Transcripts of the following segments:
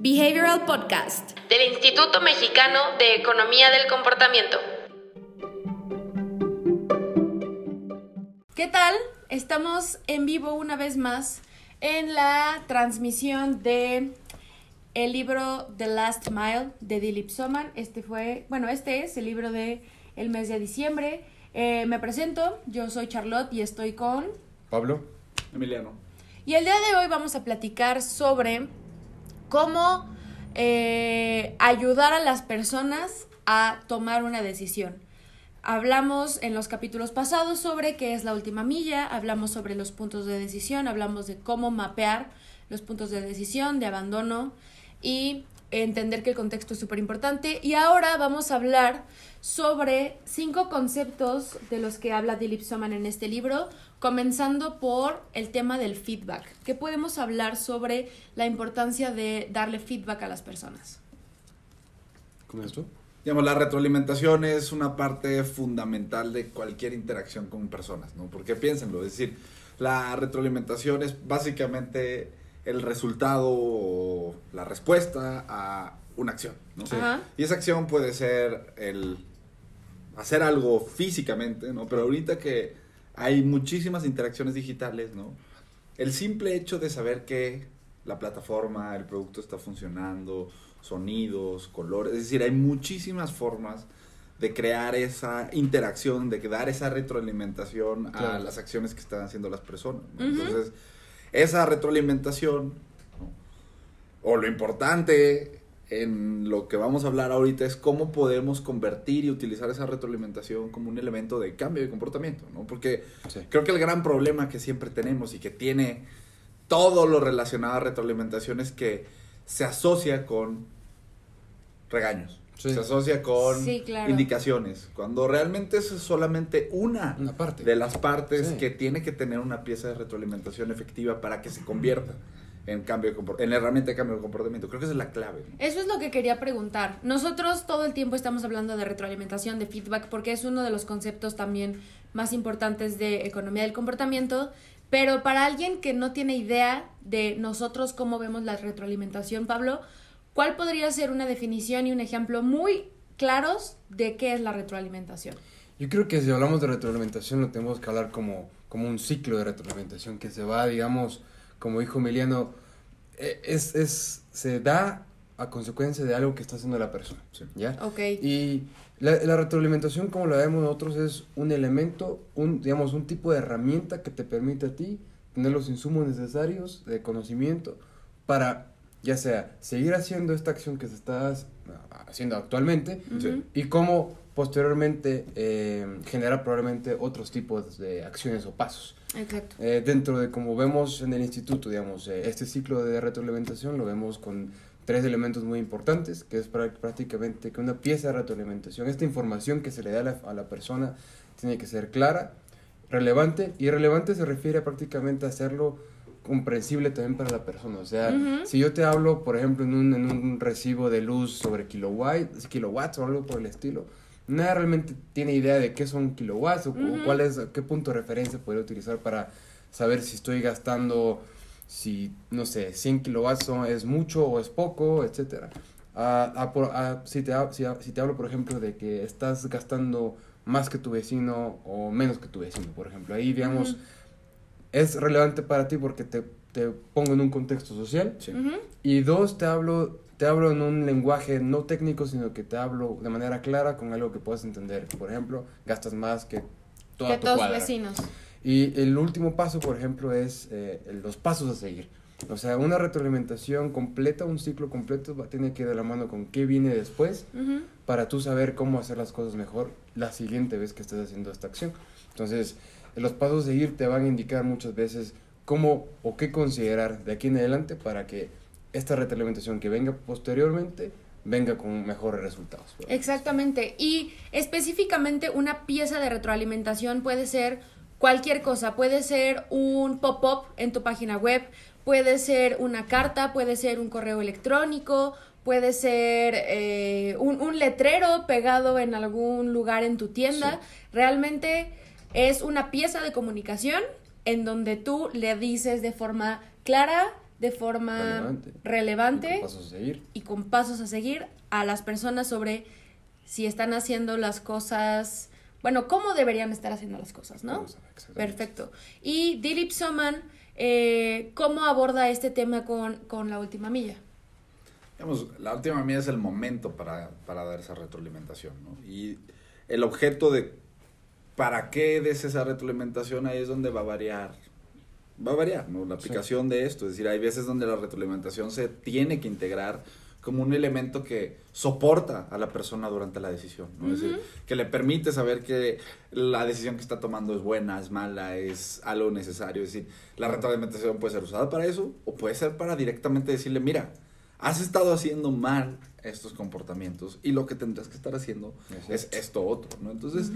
Behavioral Podcast del Instituto Mexicano de Economía del Comportamiento. ¿Qué tal? Estamos en vivo una vez más en la transmisión de el libro The Last Mile de Dilip Soman. Este fue, bueno, este es el libro de el mes de diciembre. Eh, me presento, yo soy Charlotte y estoy con Pablo. Emiliano. Y el día de hoy vamos a platicar sobre cómo eh, ayudar a las personas a tomar una decisión. Hablamos en los capítulos pasados sobre qué es la última milla, hablamos sobre los puntos de decisión, hablamos de cómo mapear los puntos de decisión, de abandono y entender que el contexto es súper importante. Y ahora vamos a hablar sobre cinco conceptos de los que habla Dilip Soman en este libro, comenzando por el tema del feedback. ¿Qué podemos hablar sobre la importancia de darle feedback a las personas? ¿Cómo es tú? Digamos, la retroalimentación es una parte fundamental de cualquier interacción con personas, ¿no? Porque piénsenlo, es decir, la retroalimentación es básicamente el resultado o la respuesta a una acción, ¿no? Y esa acción puede ser el hacer algo físicamente, ¿no? Pero ahorita que hay muchísimas interacciones digitales, ¿no? El simple hecho de saber que la plataforma, el producto está funcionando, sonidos, colores, es decir, hay muchísimas formas de crear esa interacción, de dar esa retroalimentación a Claro. las acciones que están haciendo las personas. Entonces, esa retroalimentación, ¿no? o lo importante en lo que vamos a hablar ahorita es cómo podemos convertir y utilizar esa retroalimentación como un elemento de cambio de comportamiento, ¿no? Porque Sí. creo que el gran problema que siempre tenemos y que tiene todo lo relacionado a retroalimentación es que se asocia con regaños, Sí. se asocia con Sí, claro. indicaciones, cuando realmente es solamente una, Una parte. de las partes Sí. que tiene que tener una pieza de retroalimentación efectiva para que se convierta en cambio de compor- en herramienta de cambio de comportamiento. Creo que esa es la clave. ¿no? Eso es lo que quería preguntar. Nosotros todo el tiempo estamos hablando de retroalimentación, de feedback, porque es uno de los conceptos también más importantes de economía del comportamiento. Pero para alguien que no tiene idea de nosotros cómo vemos la retroalimentación, Pablo, ¿cuál podría ser una definición y un ejemplo muy claros de qué es la retroalimentación? Yo creo que si hablamos de retroalimentación lo tenemos que hablar como, como un ciclo de retroalimentación que se va, digamos, como dijo Emiliano, eh, es, es, se da a consecuencia de algo que está haciendo la persona. Sí. ¿Ya? Ok. Y la, la retroalimentación, como la vemos nosotros, es un elemento, un, digamos, un tipo de herramienta que te permite a ti tener los insumos necesarios de conocimiento para, ya sea, seguir haciendo esta acción que se está haciendo actualmente y cómo posteriormente eh, generar probablemente otros tipos de acciones o pasos. Exacto. Eh, dentro de como vemos en el instituto, digamos, eh, este ciclo de retroalimentación lo vemos con tres elementos muy importantes, que es prá- prácticamente que una pieza de retroalimentación, esta información que se le da a la, a la persona tiene que ser clara, relevante, y relevante se refiere a prácticamente a hacerlo comprensible también para la persona. O sea, si yo te hablo, por ejemplo, en un, en un recibo de luz sobre kilowatts, kilowatts o algo por el estilo, nadie realmente tiene idea de qué son kilowatts o, o cuál es, qué punto de referencia podría utilizar para saber si estoy gastando, si, no sé, 100 kilowatts son- es mucho o es poco, etcétera. Ah, ah, ah, si, te, si, te hablo, por ejemplo, de que estás gastando más que tu vecino o menos que tu vecino, por ejemplo, ahí, digamos, es relevante para ti porque te, te pongo en un contexto social. Y dos, te hablo, te hablo en un lenguaje no técnico, sino que te hablo de manera clara con algo que puedas entender. Por ejemplo, gastas más que toda Que tu todos cuadra. vecinos. Y el último paso, por ejemplo, es eh, los pasos a seguir. O sea, una retroalimentación completa, un ciclo completo, va- tiene que ir de la mano con qué viene después Ujú. para tú saber cómo hacer las cosas mejor la siguiente vez que estés haciendo esta acción. Entonces, los pasos a seguir te van a indicar muchas veces cómo o qué considerar de aquí en adelante para que esta retroalimentación que venga posteriormente venga con mejores resultados. Exactamente. Y específicamente una pieza de retroalimentación puede ser cualquier cosa. Puede ser un pop-up en tu página web, puede ser una carta, puede ser un correo electrónico, puede ser eh, un, un letrero pegado en algún lugar en tu tienda. Realmente es una pieza de comunicación en donde tú le dices de forma clara de forma Relevante. relevante, Con pasos a seguir. y con pasos a seguir a las personas sobre si están haciendo las cosas, bueno, cómo deberían estar haciendo las cosas, ¿no? Perfecto. Y Dilip Soman, eh, ¿cómo aborda este tema con, con la última milla? Digamos, la última mía es el momento para, para dar esa retroalimentación, ¿no? Y el objeto de para qué des esa retroalimentación ahí es donde va a variar. Va a variar, ¿no? La aplicación de esto. Es decir, hay veces donde la retroalimentación se tiene que integrar como un elemento que soporta a la persona durante la decisión, ¿no? Es decir, que le permite saber que la decisión que está tomando es buena, es mala, es algo necesario. Es decir, la retroalimentación puede ser usada para eso o puede ser para directamente decirle, mira, has estado haciendo mal estos comportamientos y lo que tendrás que estar haciendo Exacto. es esto otro, ¿no? Entonces,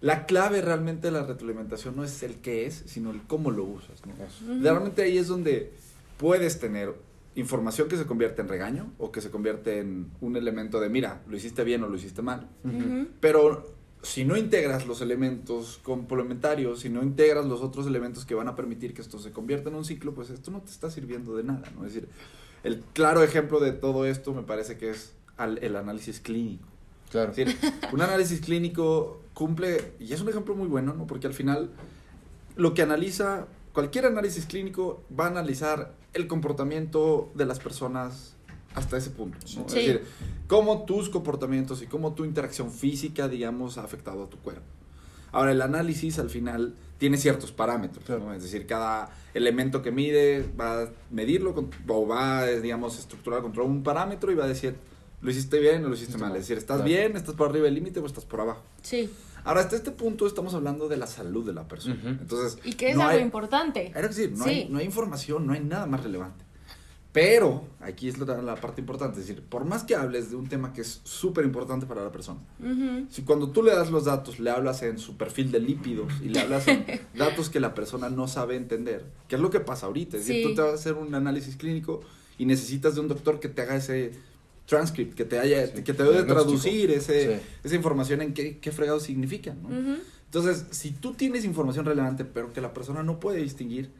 la clave realmente de la retroalimentación no es el qué es, sino el cómo lo usas. Realmente ahí es donde puedes tener información que se convierte en regaño o que se convierte en un elemento de, mira, lo hiciste bien o lo hiciste mal. Pero si no integras los elementos complementarios, si no integras los otros elementos que van a permitir que esto se convierta en un ciclo, pues esto no te está sirviendo de nada, ¿no? Es decir, el claro ejemplo de todo esto me parece que es al- el análisis clínico. Claro. Es decir, un análisis clínico cumple, y es un ejemplo muy bueno, ¿no? Porque al final lo que analiza, cualquier análisis clínico va a analizar el comportamiento de las personas hasta ese punto. ¿no? Sí. Es decir, cómo tus comportamientos y cómo tu interacción física, digamos, ha afectado a tu cuerpo. Ahora, el análisis al final tiene ciertos parámetros, Claro. ¿no? Es decir, cada elemento que mide va a medirlo con- o va, digamos, estructurar contra un parámetro y va a decir, lo hiciste bien o lo hiciste mal. mal. Es decir, ¿estás Claro. bien? ¿Estás por arriba del límite o estás por abajo? Sí. Ahora, hasta este punto estamos hablando de la salud de la persona. Entonces, Y que es no algo hay- importante. Era decir, no, Sí. hay, no hay información, no hay nada más relevante. Pero, aquí es la, la parte importante, es decir, por más que hables de un tema que es súper importante para la persona, Ujú. si cuando tú le das los datos, le hablas en su perfil de lípidos y le hablas en datos que la persona no sabe entender, que es lo que pasa ahorita, es decir, Sí. tú te vas a hacer un análisis clínico y necesitas de un doctor que te haga ese transcript, que te haya, Sí, que te diagnóstico. traducir ese, Sí. esa información en qué, qué fregado significa, ¿no? Ujú. Entonces, si tú tienes información relevante, pero que la persona no puede distinguir,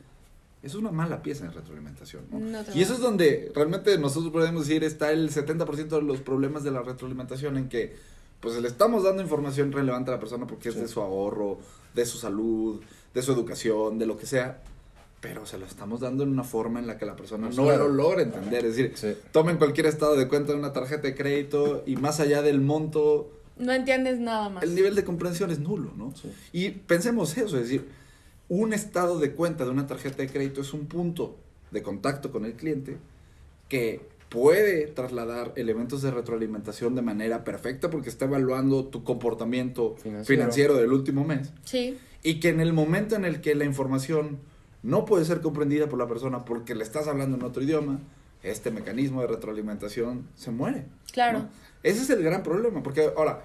es una mala pieza en retroalimentación. ¿no? Y eso es donde realmente nosotros podemos decir está el 70% de los problemas de la retroalimentación en que pues le estamos dando información relevante a la persona porque es de su ahorro, de su salud, de su educación, de lo que sea, pero se lo estamos dando en una forma en la que la persona Pues no claro. lo logra entender. Es decir, Sí. tomen cualquier estado de cuenta de una tarjeta de crédito y más allá del monto, No entiendes nada más. el nivel de comprensión es nulo, ¿no? Sí. Y pensemos eso, es decir, un estado de cuenta de una tarjeta de crédito es un punto de contacto con el cliente que puede trasladar elementos de retroalimentación de manera perfecta porque está evaluando tu comportamiento financiero, Financiero. del último mes Sí. y que en el momento en el que la información no puede ser comprendida por la persona porque le estás hablando en otro idioma, este mecanismo de retroalimentación se muere. Claro. ¿no? Ese es el gran problema, porque ahora,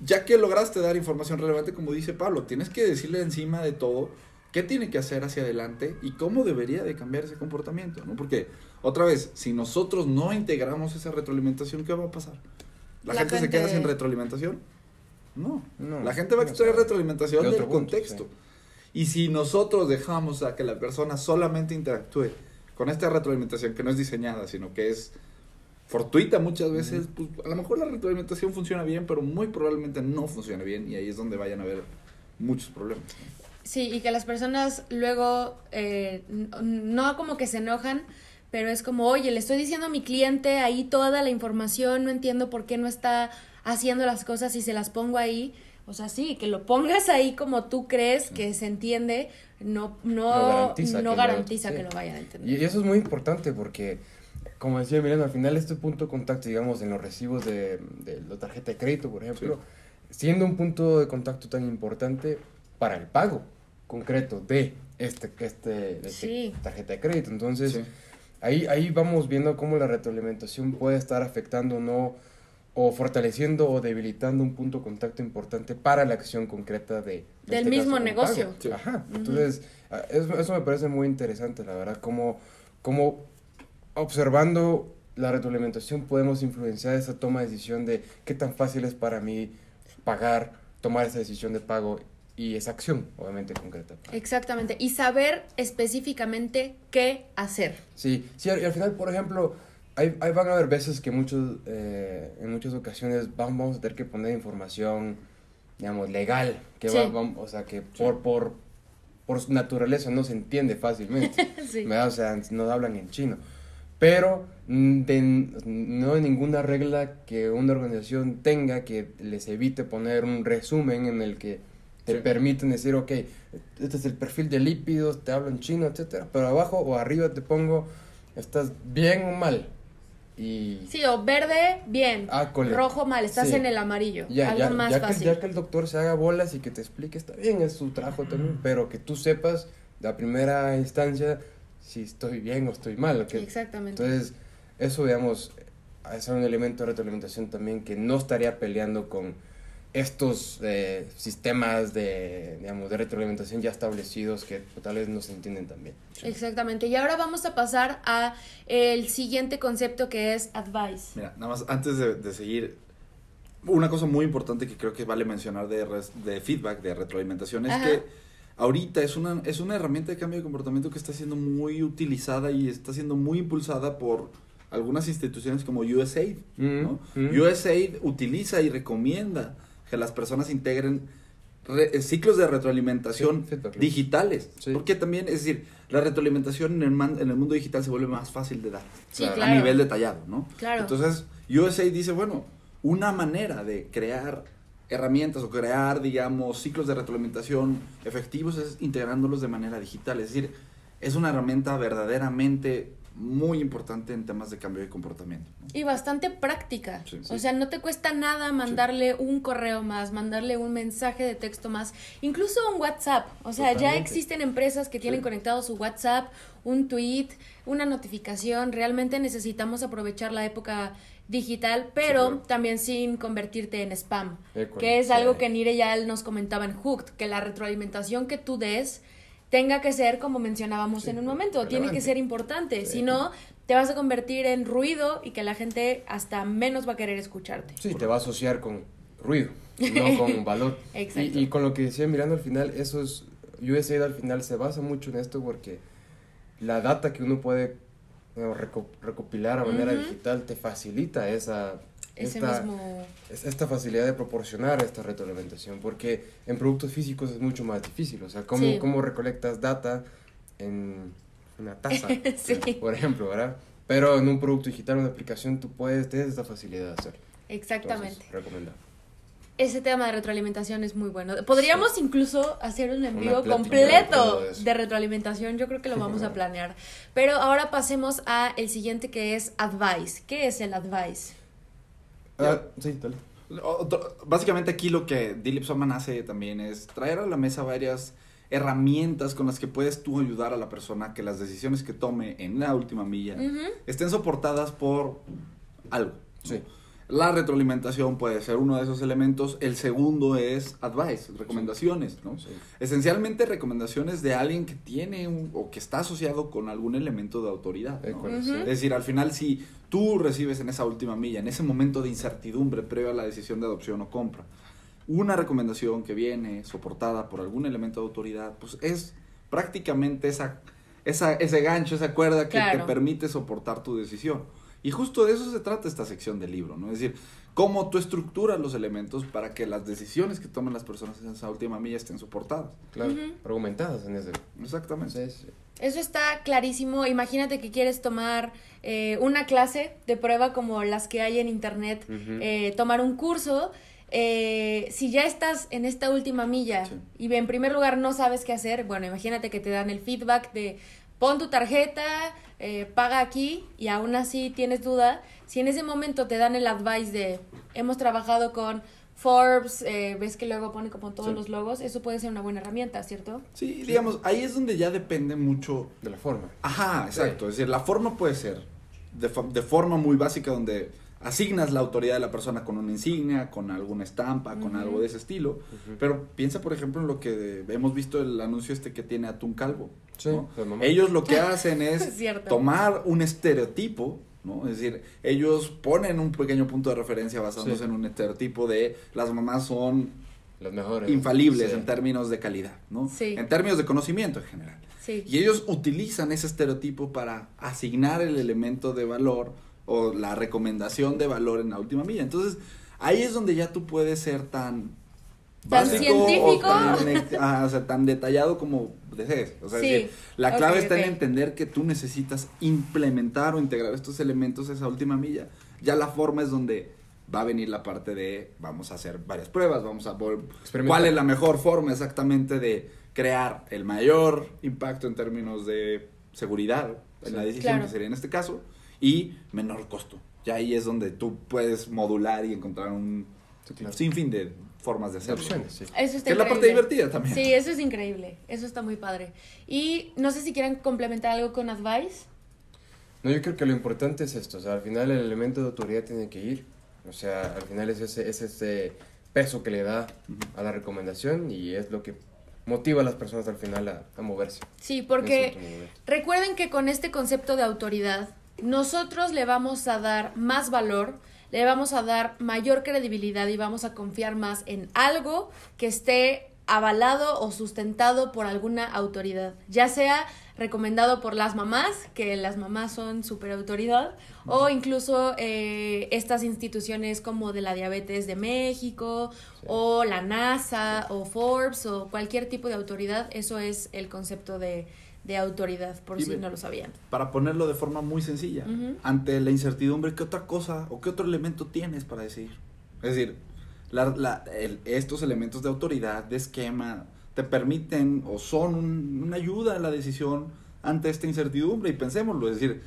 ya que lograste dar información relevante, como dice Pablo, tienes que decirle encima de todo qué tiene que hacer hacia adelante y cómo debería de cambiar ese comportamiento, ¿no? Porque, otra vez, si nosotros no integramos esa retroalimentación, ¿qué va a pasar? ¿La, La gente, se queda sin retroalimentación? No. No, La gente va a extraer retroalimentación De del punto, contexto. sí. Y si nosotros dejamos a que la persona solamente interactúe con esta retroalimentación que no es diseñada, sino que es fortuita muchas veces, pues a lo mejor la retroalimentación funciona bien, pero muy probablemente no funcione bien y ahí es donde vayan a haber muchos problemas. Sí, y que las personas luego eh, no como que se enojan, pero es como, oye, le estoy diciendo a mi cliente ahí toda la información, no entiendo por qué no está haciendo las cosas y se las pongo ahí. O sea, sí, que lo pongas ahí como tú crees que se entiende, no, no, No garantiza no que lo- garantiza sí. que lo vayan a entender. Y eso es muy importante porque, como decía Emiliano, al final este punto de contacto, digamos, en los recibos de, de la tarjeta de crédito, por ejemplo, siendo un punto de contacto tan importante para el pago concreto de este, este, de este Sí. tarjeta de crédito. Entonces, Sí. ahí, ahí vamos viendo cómo la retroalimentación puede estar afectando o no, o fortaleciendo o debilitando un punto de contacto importante para la acción concreta de... en Del este mismo caso, negocio. Sí. Ajá. Entonces, ah, eso, eso me parece muy interesante, la verdad, cómo, cómo observando la retroalimentación podemos influenciar esa toma de decisión de qué tan fácil es para mí pagar, tomar esa decisión de pago y esa acción, obviamente, concreta. Exactamente. Y saber específicamente qué hacer. Sí, sí, y al final, por ejemplo, hay, hay van a haber veces que muchos, eh, en muchas ocasiones vamos, vamos a tener que poner información, digamos, legal, que Sí. va- vam- o sea, que por, por, por su naturaleza no se entiende fácilmente. Sí. ¿verdad? O sea, no hablan en chino. Pero mm, de- no hay ninguna regla que una organización tenga que les evite poner un resumen en el que te Sí. permiten decir, ok, este es el perfil de lípidos, te hablo en chino, etcétera, pero abajo o arriba te pongo, estás bien o mal. Y Sí, o verde, bien. Ah, cole. Rojo, mal. Estás Sí. en el amarillo. ya, Algo ya, más ya que, fácil. ya que el doctor se haga bolas y que te explique, está bien, es su trabajo también, pero que tú sepas de la primera instancia si estoy bien o estoy mal. ¿ok? Exactamente. Entonces, eso, digamos, es un elemento de retroalimentación también que no estaría peleando con estos eh, sistemas de, digamos, de retroalimentación ya establecidos que tal vez no se entienden también. Exactamente. Y ahora vamos a pasar a el siguiente concepto que es advice. Mira, nada más antes de, de seguir, una cosa muy importante que creo que vale mencionar de, res- de feedback, de retroalimentación, es Ajá. que ahorita es una, es una herramienta de cambio de comportamiento que está siendo muy utilizada y está siendo muy impulsada por algunas instituciones como USAID. ¿no? Mm, mm. USAID utiliza y recomienda que las personas integren re- eh, ciclos de retroalimentación Sí, digitales. Sí. Porque también, es decir, la retroalimentación en el, man- en el mundo digital se vuelve más fácil de dar. Sí, a claro. nivel detallado, ¿no? Claro. Entonces, USA dice, bueno, una manera de crear herramientas o crear, digamos, ciclos de retroalimentación efectivos es integrándolos de manera digital. Es decir, es una herramienta verdaderamente muy importante en temas de cambio de comportamiento. ¿no? Y bastante práctica. Sí, o sea, no te cuesta nada mandarle un correo más, mandarle un mensaje de texto más, incluso un WhatsApp. O sea, ya existen empresas que tienen conectado su WhatsApp, un tweet, una notificación. Realmente necesitamos aprovechar la época digital, pero claro. también sin convertirte en spam. Que es sí. algo que Nire ya nos comentaba en Hooked, que la retroalimentación que tú des tenga que ser como mencionábamos Sí, en un momento, tiene que ser importante, si no te vas a convertir en ruido y que la gente hasta menos va a querer escucharte. Sí, te va a asociar con ruido, no con valor. Exacto. Y, y con lo que decía mirando al final, eso es, USAID al final se basa mucho en esto porque la data que uno puede recopilar a manera digital te facilita esa, Ese esta, mismo esta facilidad de proporcionar esta retroalimentación, porque en productos físicos es mucho más difícil, o sea, ¿cómo, Sí. cómo recolectas data en una taza, Sí. por ejemplo, ¿verdad? Pero en un producto digital, una aplicación, tú puedes, tienes esta facilidad de hacerlo. exactamente. Entonces, recomendado. Ese tema de retroalimentación es muy bueno. Podríamos incluso hacer un envío de completo de retroalimentación. Yo creo que lo vamos a planear. Pero ahora pasemos a el siguiente que es advice. ¿Qué es el advice? Ah, sí, dale. Otro- básicamente aquí lo que Dilip Soman hace también es traer a la mesa varias herramientas con las que puedes tú ayudar a la persona a que las decisiones que tome en la última milla estén soportadas por algo. ¿no? Sí. La retroalimentación puede ser uno de esos elementos. El segundo es advice, recomendaciones, ¿no? Sí. Esencialmente recomendaciones de alguien que tiene un- o que está asociado con algún elemento de autoridad. Eh. Es decir, al final si tú recibes en esa última milla, en ese momento de incertidumbre previo a la decisión de adopción o compra, una recomendación que viene soportada por algún elemento de autoridad, pues es prácticamente esa, esa, ese gancho, esa cuerda que Claro. te permite soportar tu decisión. Y justo de eso se trata esta sección del libro, ¿no? Es decir, cómo tú estructuras los elementos para que las decisiones que tomen las personas en esa última milla estén soportadas. Claro, argumentadas en ese. Exactamente. Sí, sí. Eso está clarísimo. Imagínate que quieres tomar eh, una clase de prueba como las que hay en internet, eh, tomar un curso. eh, si ya estás en esta última milla Sí. y en primer lugar no sabes qué hacer, bueno, imagínate que te dan el feedback de pon tu tarjeta, eh, paga aquí y aún así tienes duda. Si en ese momento te dan el advice de hemos trabajado con Forbes, eh, ves que luego pone como todos Sí. los logos, eso puede ser una buena herramienta, ¿cierto? Sí, digamos, ahí es donde ya depende mucho De la forma. Ajá, exacto. Es decir, la forma puede ser de, de forma muy básica donde asignas la autoridad de la persona con una insignia, con alguna estampa, con algo de ese estilo. Pero piensa, por ejemplo, en lo que hemos visto el anuncio este que tiene Atún Calvo. Sí. Ellos lo que hacen Es tomar un estereotipo, ¿no? Es decir, ellos ponen un pequeño punto de referencia basándose Sí. en un estereotipo de las mamás son Los mejores. infalibles Sí. en términos de calidad, ¿no? Sí. En términos de conocimiento en general. Sí. Y ellos utilizan ese estereotipo para asignar el elemento de valor o la recomendación de valor en la última milla. Entonces, ahí es donde ya tú puedes ser tan Tan científico. o tan, ah, o sea, tan detallado como desees. O sea, es decir, la clave está en entender que tú necesitas implementar o integrar estos elementos a esa última milla. Ya la forma es donde va a venir la parte de vamos a hacer varias pruebas, vamos a Experimentar. cuál es la mejor forma exactamente de crear el mayor impacto en términos de seguridad en Sí. la decisión Claro. que sería en este caso y menor costo. Ya ahí es donde tú puedes modular y encontrar un Sí, claro. sinfín de formas de De hacerlo. opciones, sí. Eso está Que es la parte increíble. divertida también. Sí, eso es increíble. Eso está muy padre. Y no sé si quieran complementar algo con Advice. No, yo creo que lo importante es esto, o sea, al final el elemento de autoridad tiene que ir, o sea, al final es ese, es ese peso que le da a la recomendación y es lo que motiva a las personas al final a, a moverse. Sí, porque recuerden que con este concepto de autoridad, nosotros le vamos a dar más valor, le vamos a dar mayor credibilidad y vamos a confiar más en algo que esté avalado o sustentado por alguna autoridad, ya sea recomendado por las mamás, que las mamás son super autoridad, o incluso eh, estas instituciones como de la diabetes de México, o la NASA, o Forbes, o cualquier tipo de autoridad, eso es el concepto de, de autoridad, por si no lo sabían. Para ponerlo de forma muy sencilla, ante la incertidumbre, ¿qué otra cosa o qué otro elemento tienes para decidir? Es decir, la- la- el- estos elementos de autoridad, de esquema, te permiten o son un- una ayuda a la decisión ante esta incertidumbre. Y pensémoslo, es decir,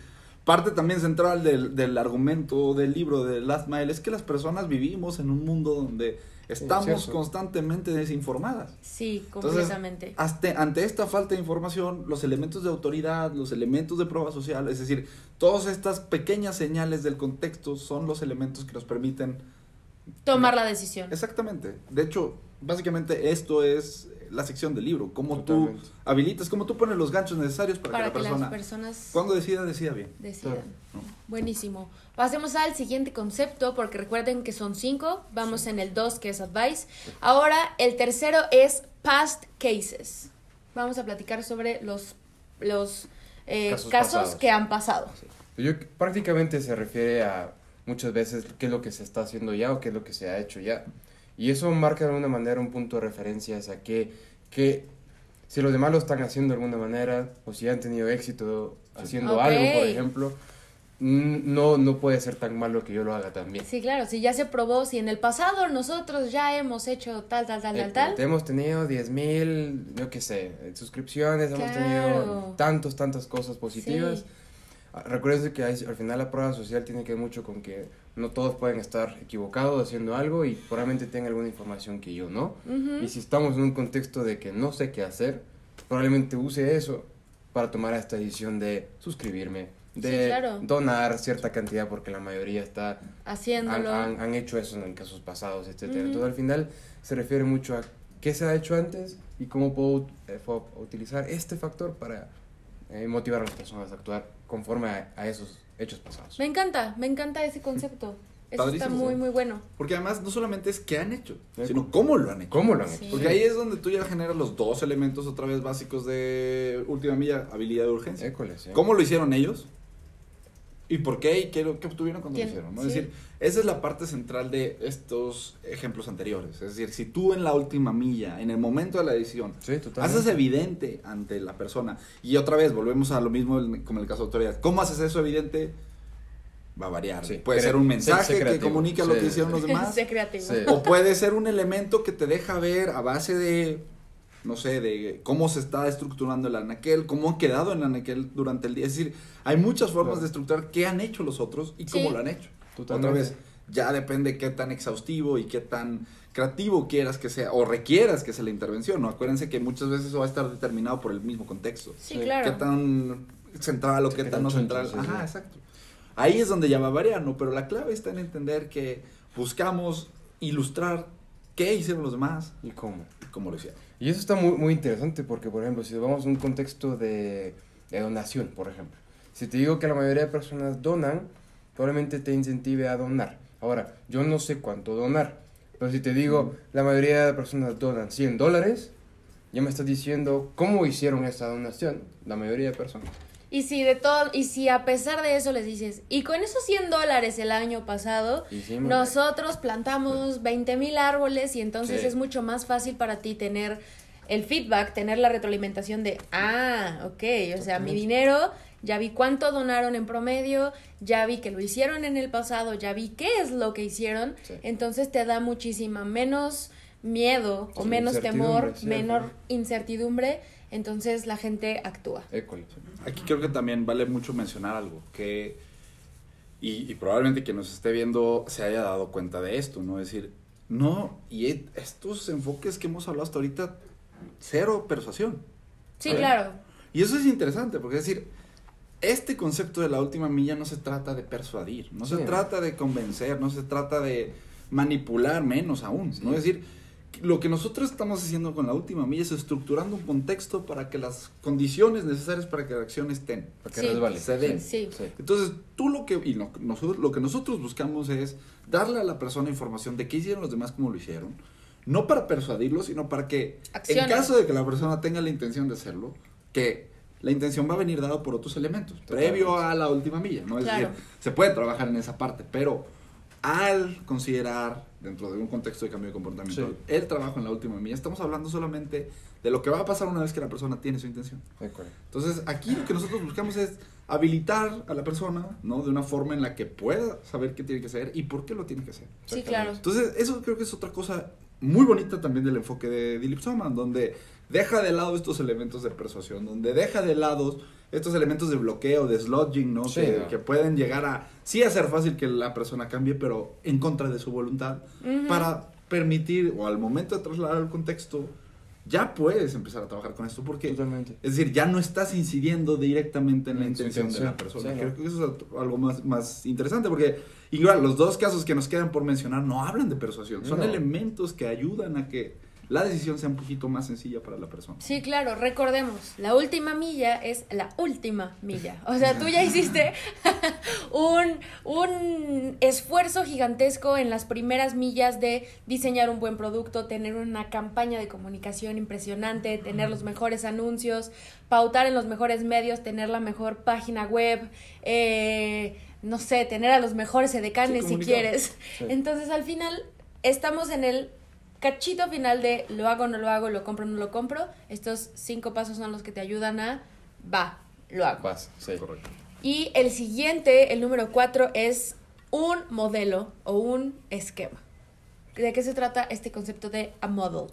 parte también central del, del argumento del libro de Last Mile es que las personas vivimos en un mundo donde estamos constantemente desinformadas. Sí, Entonces, completamente. hasta- ante esta falta de información, los elementos de autoridad, los elementos de prueba social, es decir, todas estas pequeñas señales del contexto son los elementos que nos permiten... Tomar la decisión. Exactamente. De hecho, básicamente esto es la sección del libro, cómo tú Totalmente. habilitas, cómo tú pones los ganchos necesarios para, Para que que la las persona, personas cuando decida, decida bien. decidan. Claro. ¿no? Buenísimo. Pasemos al siguiente concepto, porque recuerden que son cinco. Vamos en el dos, que es advice. Ahora, el tercero es past cases. Vamos a platicar sobre los, los eh, Casos casos, que han pasado. Yo prácticamente se refiere a muchas veces qué es lo que se está haciendo ya o qué es lo que se ha hecho ya. Y eso marca de alguna manera un punto de referencia hacia que, que si los demás lo están haciendo de alguna manera o si han tenido éxito haciendo Ok. algo, por ejemplo, no, no puede ser tan malo que yo lo haga también. Sí, claro, si ya se probó, si en el pasado nosotros ya hemos hecho tal, tal, tal, tal, tal. Hemos tenido 10 mil, yo qué sé, suscripciones, hemos Claro. tenido tantos, tantas cosas positivas. Sí. Ah, Recuerden que hay- al final la prueba social tiene que ver mucho con que no todos pueden estar equivocados haciendo algo y probablemente tengan alguna información que yo no. Y si estamos en un contexto de que no sé qué hacer, probablemente use eso para tomar esta decisión de suscribirme, de Sí, claro. donar cierta cantidad porque la mayoría está Haciéndolo. han- han hecho eso en casos pasados, etcétera. Ujú. Entonces al final se refiere mucho a qué se ha hecho antes y cómo puedo eh, puedo utilizar este factor para eh, motivar a las personas a actuar conforme a, a esos hechos pasados. Me encanta, me encanta ese concepto. Eso está muy, muy bueno. Porque además no solamente es qué han hecho, Eh, sino cómo lo han hecho. ¿Cómo lo han Sí. hecho? Porque ahí es donde tú ya generas los dos elementos otra vez básicos de última milla, habilidad de urgencia. École, sí. ¿Cómo lo hicieron ellos? ¿Y por qué? ¿Y qué, lo- qué obtuvieron cuando lo hicieron? ¿no? sí. Es decir, esa es la parte central de estos ejemplos anteriores. Es decir, si tú en la última milla, en el momento de la decisión, Sí, haces evidente ante la persona, y otra vez volvemos a lo mismo como en el caso de autoridad, ¿cómo haces eso evidente? Va a variar. Sí. Puede ser un mensaje sé que comunica lo Sí, que hicieron sí. los demás. Sé creativo. Sí. O puede ser un elemento que te deja ver a base de, no sé, de cómo se está estructurando el anaquel, cómo han quedado en el anaquel durante el día. Es decir, hay muchas formas Claro. de estructurar qué han hecho los otros y cómo Sí. lo han hecho. Totalmente. Otra vez, ya depende qué tan exhaustivo y qué tan creativo quieras que sea o requieras que sea la intervención. ¿no? Acuérdense que muchas veces eso va a estar determinado por el mismo contexto. Sí, Sí. claro. Qué tan central o Sí, qué qué tan no central. sí. Ajá, exacto. Ahí es donde ya va a variar, ¿no? Pero la clave está en entender que buscamos ilustrar qué hicieron los demás ¿Y cómo? y cómo lo hicieron. Y eso está muy, muy interesante porque, por ejemplo, si vamos a un contexto de, de donación, por ejemplo, si te digo que la mayoría de personas donan, probablemente te incentive a donar. Ahora, yo no sé cuánto donar, Pero si te digo, la mayoría de personas donan 100 dólares, ya me estás diciendo cómo hicieron esa donación, la mayoría de personas. Y si de todo, y si a pesar de eso les dices, y con esos 100 dólares el año pasado, Hicimos- nosotros plantamos 20 mil árboles y entonces Sí. es mucho más fácil para ti tener el feedback, tener la retroalimentación de, ah, ok, o sea, mi dinero, ya vi cuánto donaron en promedio, ya vi que lo hicieron en el pasado, ya vi qué es lo que hicieron, Sí. entonces te da muchísima menos miedo o Sí, menos temor, menor incertidumbre, entonces la gente actúa. École. Aquí creo que también vale mucho mencionar algo, que, y, y probablemente quien nos esté viendo se haya dado cuenta de esto, ¿no? Es decir, no, y e- estos enfoques que hemos hablado hasta ahorita, cero persuasión. Sí, claro. Y eso es interesante, porque es decir, este concepto de la última milla no se trata de persuadir, no se trata de convencer, no se trata de manipular menos aún, Sí. ¿no? Es decir, lo que nosotros estamos haciendo con la última milla es estructurando un contexto para que las condiciones necesarias para que la acción estén. Para que Sí. resbale. Se den. Sí. Sí. Entonces, tú lo que, y lo, nosotros, lo que nosotros buscamos es darle a la persona información de qué hicieron los demás, cómo lo hicieron. No para persuadirlo, sino para que, Accione. en caso de que la persona tenga la intención de hacerlo, que la intención va a venir dada por otros elementos, Totalmente. previo a la última milla, ¿no? Es Claro. decir, se puede trabajar en esa parte, pero al considerar, dentro de un contexto de cambio de comportamiento, Sí. el trabajo en la última milla, estamos hablando solamente de lo que va a pasar una vez que la persona tiene su intención. Entonces, aquí lo que nosotros buscamos es habilitar a la persona, ¿no? De una forma en la que pueda saber qué tiene que hacer y por qué lo tiene que hacer. Sí, claro. Entonces, eso creo que es otra cosa muy bonita también del enfoque de Dilip Soman, donde deja de lado estos elementos de persuasión, donde deja de lado estos elementos de bloqueo, de sludging, ¿no? Sí, que, ¿no? que pueden llegar a, sí, hacer fácil que la persona cambie, pero en contra de su voluntad, para permitir, o al momento de trasladar el contexto, ya puedes empezar a trabajar con esto, porque Totalmente. es decir, ya no estás incidiendo directamente en la En su intención de la intención, persona. sí, Creo que eso es algo más, más interesante porque, igual, los dos casos que nos quedan por mencionar no hablan de persuasión, son elementos que ayudan a que la decisión sea un poquito más sencilla para la persona. Sí, claro, recordemos, la última milla es la última milla. O sea, tú ya hiciste un, un esfuerzo gigantesco en las primeras millas de diseñar un buen producto, tener una campaña de comunicación impresionante, tener los mejores anuncios, pautar en los mejores medios, tener la mejor página web, eh, no sé, tener a los mejores edecanes Sí, si quieres. Sí. Entonces, al final, estamos en el cachito final de lo hago, no lo hago, lo compro, no lo compro. Estos cinco pasos son los que te ayudan a va, lo hago. Vas, sí. Correcto. Y el siguiente, el número cuatro, es un modelo o un esquema. ¿De qué se trata este concepto de a model?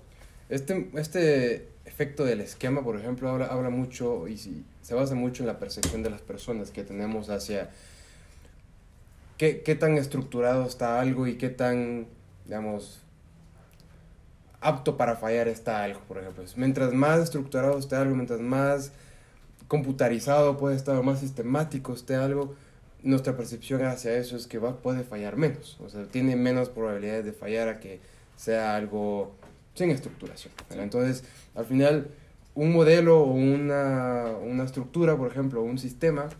Este, este efecto del esquema, por ejemplo, habla, habla mucho y si- se basa mucho en la percepción de las personas que tenemos hacia qué, qué tan estructurado está algo y qué tan, digamos, apto para fallar está algo, por ejemplo. Mientras más estructurado esté algo, mientras más computarizado puede estar, o más sistemático esté algo, nuestra percepción hacia eso es que va, puede fallar menos. O sea, tiene menos probabilidades de fallar a que sea algo sin estructuración. ¿verdad? Entonces, al final, un modelo o una, una estructura, por ejemplo, un sistema,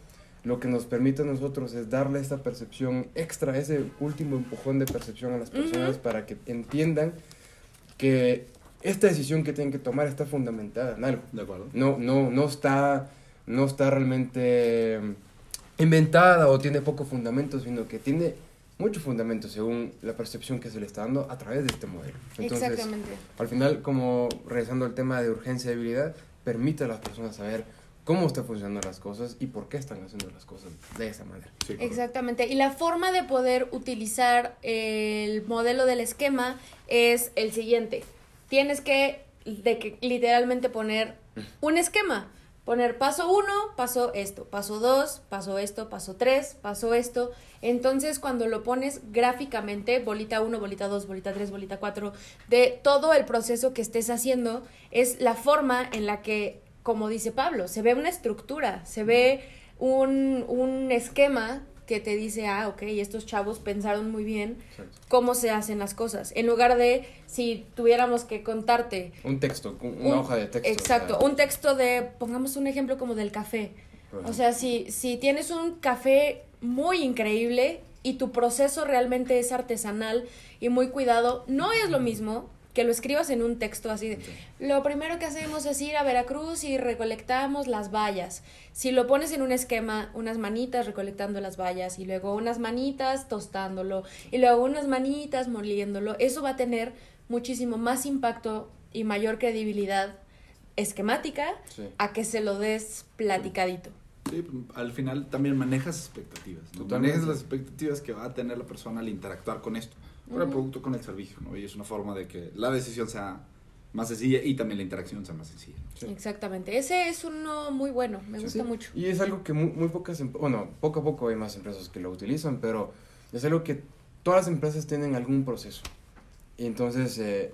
lo que nos permite a nosotros es darle esta percepción extra, ese último empujón de percepción a las personas para que entiendan que esta decisión que tienen que tomar está fundamentada en algo. ¿De acuerdo? No, no, no está, no está realmente inventada o tiene poco fundamento, sino que tiene mucho fundamento según la percepción que se le está dando a través de este modelo. Entonces, Exactamente. al final, como regresando al tema de urgencia y debilidad, permite a las personas saber cómo están funcionando las cosas y por qué están haciendo las cosas de esa manera. Sí. Exactamente. Y la forma de poder utilizar el modelo del esquema es el siguiente. Tienes que, de que literalmente poner un esquema. Poner paso uno, paso esto, paso dos, paso esto, paso tres, paso esto. Entonces, cuando lo pones gráficamente, bolita uno, bolita dos, bolita tres, bolita cuatro, de todo el proceso que estés haciendo, es la forma en la que, como dice Pablo, se ve una estructura, se ve un, un esquema que te dice, ah, ok, estos chavos pensaron muy bien cómo se hacen las cosas. En lugar de, si tuviéramos que contarte Un texto, un- una un- hoja de texto. Exacto, o sea, un texto de, pongamos un ejemplo como del café. O sea, si, si tienes un café muy increíble y tu proceso realmente es artesanal y muy cuidado, no es lo mismo que lo escribas en un texto así de, lo primero que hacemos es ir a Veracruz y recolectamos las vallas. Si lo pones en un esquema, unas manitas recolectando las vallas y luego unas manitas tostándolo y luego unas manitas moliéndolo, eso va a tener muchísimo más impacto y mayor credibilidad esquemática Sí. a que se lo des platicadito. Sí, al final también manejas expectativas. ¿no? Manejas las expectativas que va a tener la persona al interactuar con esto. Con el producto, con el servicio, ¿no? Y es una forma de que la decisión sea más sencilla y también la interacción sea más sencilla. Sí. Exactamente. Ese es uno muy bueno, me Sí, gusta sí. mucho. Y es algo que muy, muy pocas, em- bueno, poco a poco hay más empresas que lo utilizan, pero es algo que todas las empresas tienen algún proceso. Y entonces, eh,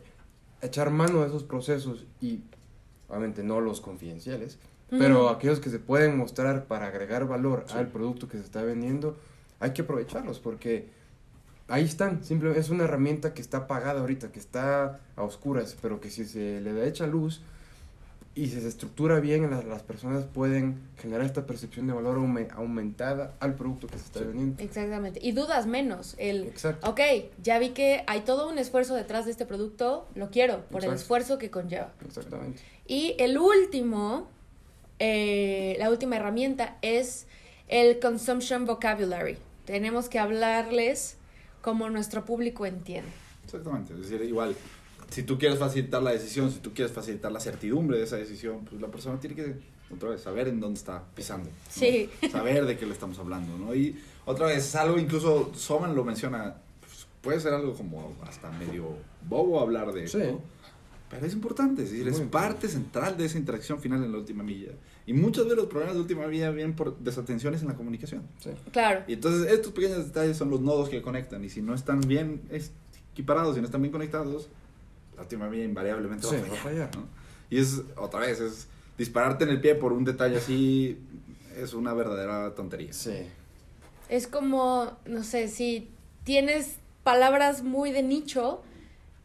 echar mano de esos procesos y, obviamente, no los confidenciales, pero Ujú. aquellos que se pueden mostrar para agregar valor Sí. al producto que se está vendiendo, hay que aprovecharlos porque ahí están. Simple, es una herramienta que está apagada ahorita, que está a oscuras, pero que si se le da echa luz y se estructura bien, las, las personas pueden generar esta percepción de valor aume- aumentada al producto que se está Sí. vendiendo. Exactamente. Y dudas menos. El, Exacto. ok, ya vi que hay todo un esfuerzo detrás de este producto, lo quiero por el esfuerzo que conlleva. Exactamente. Y el último, eh, la última herramienta es el Consumption Vocabulary. Tenemos que hablarles como nuestro público entiende. Exactamente. Es decir, igual, si tú quieres facilitar la decisión, si tú quieres facilitar la certidumbre de esa decisión, pues la persona tiene que, otra vez, saber en dónde está pisando. ¿no? Sí. Saber de qué le estamos hablando, ¿no? Y otra vez, es algo, incluso Soman lo menciona, pues, puede ser algo como hasta medio bobo hablar de Sí. esto. Pero es importante, es decir, es parte central de esa interacción final en la última milla. Y muchos de los problemas de última milla vienen por desatenciones en la comunicación. Sí. Claro. Y entonces estos pequeños detalles son los nodos que conectan. Y si no están bien equiparados, si no están bien conectados, la última milla invariablemente Sí, va a va a fallar. fallar. ¿no? Y es, otra vez, es dispararte en el pie por un detalle así, es una verdadera tontería. Sí. Es como, no sé, si tienes palabras muy de nicho,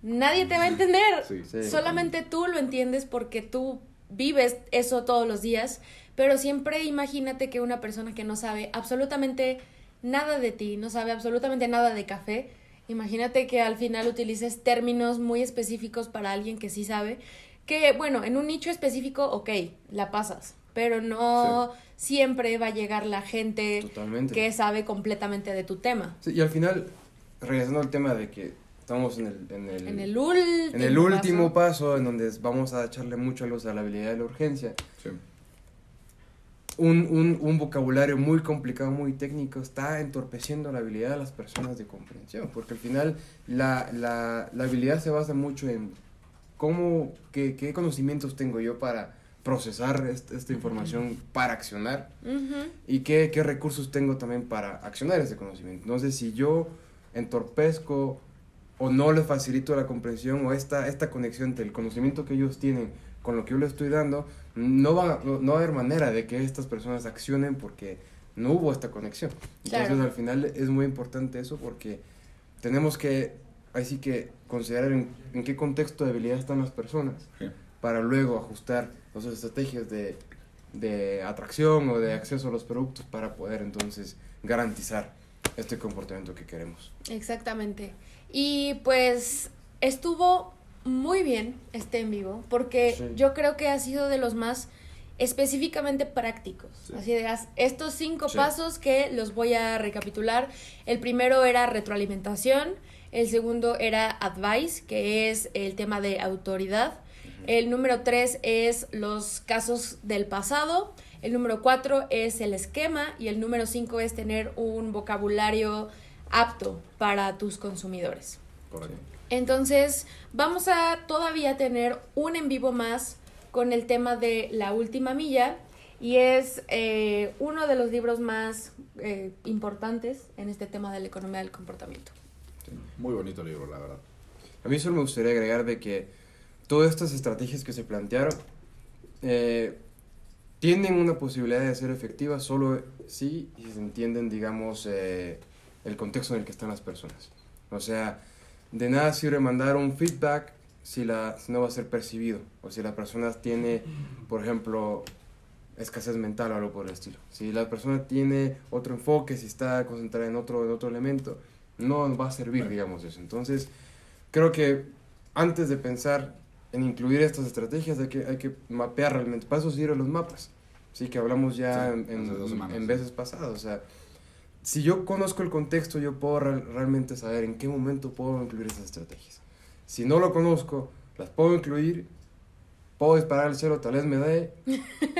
nadie te va a entender. Sí. Sí. Solamente tú lo entiendes porque tú vives eso todos los días, pero siempre imagínate que una persona que no sabe absolutamente nada de ti, no sabe absolutamente nada de café, imagínate que al final utilices términos muy específicos para alguien que sí sabe, que bueno, en un nicho específico, ok, la pasas, pero no siempre va a llegar la gente Totalmente. que sabe completamente de tu tema. Sí, y al final, regresando al tema de que estamos en el, en el, En el último en el último paso. paso, en donde vamos a echarle mucho luz a la habilidad de la urgencia, Sí. un, un, un vocabulario muy complicado, muy técnico, está entorpeciendo la habilidad de las personas de comprensión, porque al final la, la, la habilidad se basa mucho en cómo, qué, qué conocimientos tengo yo para procesar est- esta información, para accionar, y qué, qué recursos tengo también para accionar ese conocimiento. Entonces, si yo entorpezco o no les facilito la comprensión o esta, esta conexión entre el conocimiento que ellos tienen con lo que yo les estoy dando, no va, no, no va a haber manera de que estas personas accionen porque no hubo esta conexión. Entonces, Claro. al final es muy importante eso porque tenemos que, ahí sí que considerar en, en qué contexto de habilidad están las personas Sí. para luego ajustar nuestras estrategias de, de atracción o de acceso a los productos para poder entonces garantizar este comportamiento que queremos. Exactamente. Y pues estuvo muy bien este en vivo porque Sí. yo creo que ha sido de los más específicamente prácticos. Sí. Así de estos cinco Sí. pasos que los voy a recapitular. El primero era retroalimentación, el segundo era advice, que es el tema de autoridad. El número tres es los casos del pasado. El número cuatro es el esquema y el número cinco es tener un vocabulario apto para tus consumidores. Correcto. Entonces, vamos a todavía tener un en vivo más con el tema de la última milla y es eh, uno de los libros más eh, importantes en este tema de la economía del comportamiento. Muy bonito libro, la verdad. A mí solo me gustaría agregar de que todas estas estrategias que se plantearon eh, tienen una posibilidad de ser efectivas solo si se entienden, digamos, eh, el contexto en el que están las personas. O sea, de nada sirve mandar un feedback si, la, si no va a ser percibido o si la persona tiene, por ejemplo, escasez mental o algo por el estilo. Si la persona tiene otro enfoque, si está concentrada en otro, en otro elemento, no va a servir, digamos, eso. Entonces, creo que antes de pensar en incluir estas estrategias hay que, hay que mapear realmente. Para eso sirven los mapas. Sí, que hablamos ya Sí, en, en- en veces pasadas. O sea, si yo conozco el contexto, yo puedo real- realmente saber en qué momento puedo incluir esas estrategias. Si no lo conozco, las puedo incluir, puedo disparar al cielo, tal vez me dé,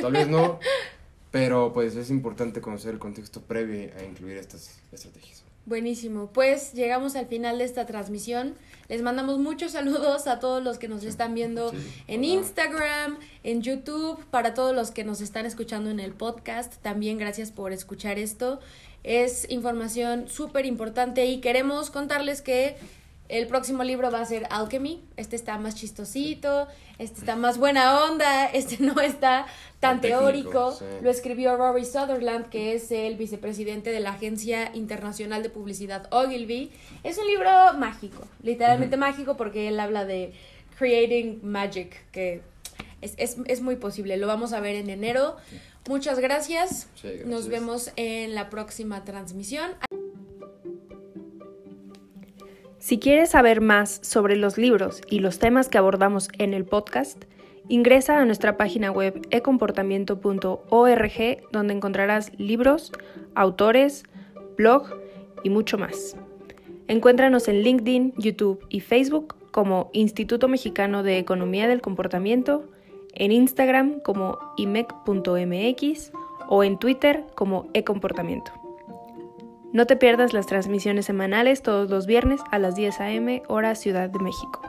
tal vez no, pero pues es importante conocer el contexto previo a incluir estas estrategias. Buenísimo, pues llegamos al final de esta transmisión. Les mandamos muchos saludos a todos los que nos están viendo Sí, en hola. Instagram, en YouTube, para todos los que nos están escuchando en el podcast. También gracias por escuchar esto. Es información súper importante y queremos contarles que el próximo libro va a ser Alchemy. Este está más chistosito, este está más buena onda, este no está tan Tan técnico, teórico. sí. Lo escribió Rory Sutherland, que es el vicepresidente de la Agencia Internacional de Publicidad Ogilvy. Es un libro mágico, literalmente mágico, porque él habla de creating magic, que es, es, es muy posible. Lo vamos a ver en enero. Muchas gracias. Sí, gracias. Nos vemos en la próxima transmisión. Si quieres saber más sobre los libros y los temas que abordamos en el podcast, ingresa a nuestra página web ecomportamiento.org donde encontrarás libros, autores, blog y mucho más. Encuéntranos en LinkedIn, YouTube y Facebook como Instituto Mexicano de Economía del Comportamiento, en Instagram como imec.mx o en Twitter como eComportamiento. No te pierdas las transmisiones semanales todos los viernes a las 10 a.m. hora Ciudad de México.